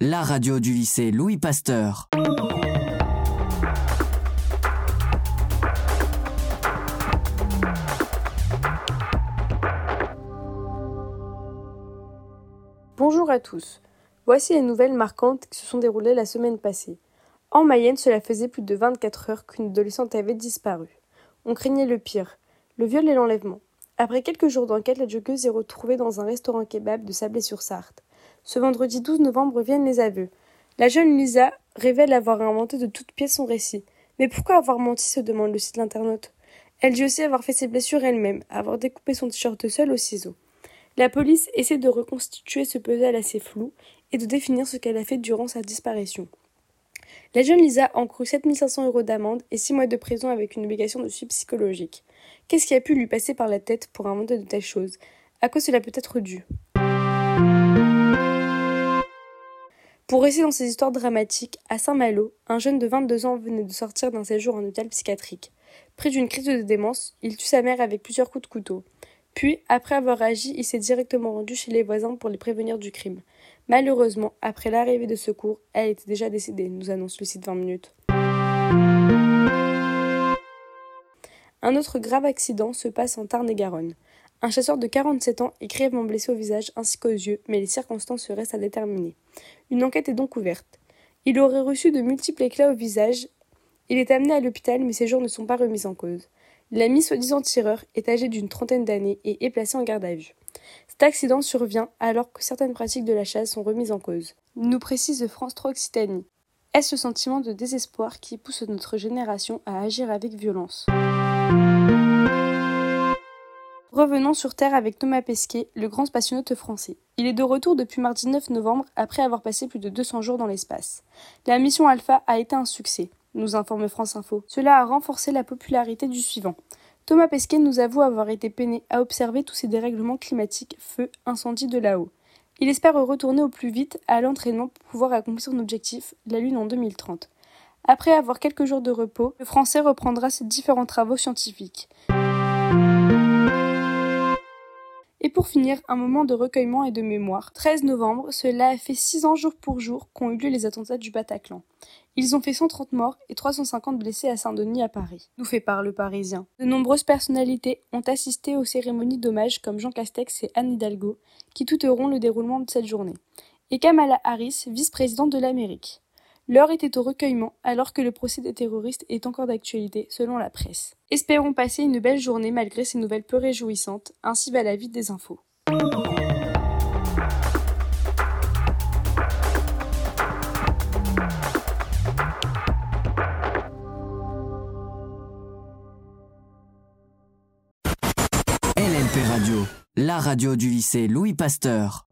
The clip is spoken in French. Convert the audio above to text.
La radio du lycée Louis Pasteur. Bonjour à tous. Voici les nouvelles marquantes qui se sont déroulées la semaine passée. En Mayenne, cela faisait plus de 24 heures qu'une adolescente avait disparu. On craignait le pire, le viol et l'enlèvement. Après quelques jours d'enquête, la joggeuse est retrouvée dans un restaurant kebab de Sablé-sur-Sarthe. Ce vendredi 12 novembre viennent les aveux. La jeune Lisa révèle avoir inventé de toutes pièces son récit. Mais pourquoi avoir menti se demande le site l'internaute. Elle dit aussi avoir fait ses blessures elle-même, avoir découpé son t-shirt seul au ciseau. La police essaie de reconstituer ce puzzle assez flou et de définir ce qu'elle a fait durant sa disparition. La jeune Lisa encourt 7500 euros d'amende et 6 mois de prison avec une obligation de suivi psychologique. Qu'est-ce qui a pu lui passer par la tête pour inventer de telles choses? À quoi cela peut être dû? Pour rester dans ces histoires dramatiques, à Saint-Malo, un jeune de 22 ans venait de sortir d'un séjour en hôpital psychiatrique. Pris d'une crise de démence, il tue sa mère avec plusieurs coups de couteau. Puis, après avoir agi, il s'est directement rendu chez les voisins pour les prévenir du crime. Malheureusement, après l'arrivée de secours, elle était déjà décédée, nous annonce le site 20 minutes. Un autre grave accident se passe en Tarn-et-Garonne. Un chasseur de 47 ans est grièvement blessé au visage ainsi qu'aux yeux, mais les circonstances restent à déterminer. Une enquête est donc ouverte. Il aurait reçu de multiples éclats au visage. Il est amené à l'hôpital, mais ses jours ne sont pas remis en cause. L'ami soi-disant tireur est âgé d'une trentaine d'années et est placé en garde à vue. Cet accident survient alors que certaines pratiques de la chasse sont remises en cause. Nous précise France 3 Occitanie. Est-ce le sentiment de désespoir qui pousse notre génération à agir avec violence? Revenons sur Terre avec Thomas Pesquet, le grand spationaute français. Il est de retour depuis mardi 9 novembre après avoir passé plus de 200 jours dans l'espace. La mission Alpha a été un succès nous informe France Info. Cela a renforcé la popularité du suivant. Thomas Pesquet nous avoue avoir été peiné à observer tous ces dérèglements climatiques, feux, incendies de là-haut. Il espère retourner au plus vite à l'entraînement pour pouvoir accomplir son objectif, la Lune en 2030. Après avoir quelques jours de repos, le Français reprendra ses différents travaux scientifiques. Et pour finir, un moment de recueillement et de mémoire. 13 novembre, cela a fait 6 ans jour pour jour qu'ont eu lieu les attentats du Bataclan. Ils ont fait 130 morts et 350 blessés à Saint-Denis à Paris. Nous fait par le Parisien. De nombreuses personnalités ont assisté aux cérémonies d'hommage comme Jean Castex et Anne Hidalgo, qui tout auront le déroulement de cette journée. Et Kamala Harris, vice-présidente de l'Amérique. L'heure était au recueillement alors que le procès des terroristes est encore d'actualité selon la presse. Espérons passer une belle journée malgré ces nouvelles peu réjouissantes, ainsi va la vie des infos. LNP Radio, la radio du lycée Louis Pasteur.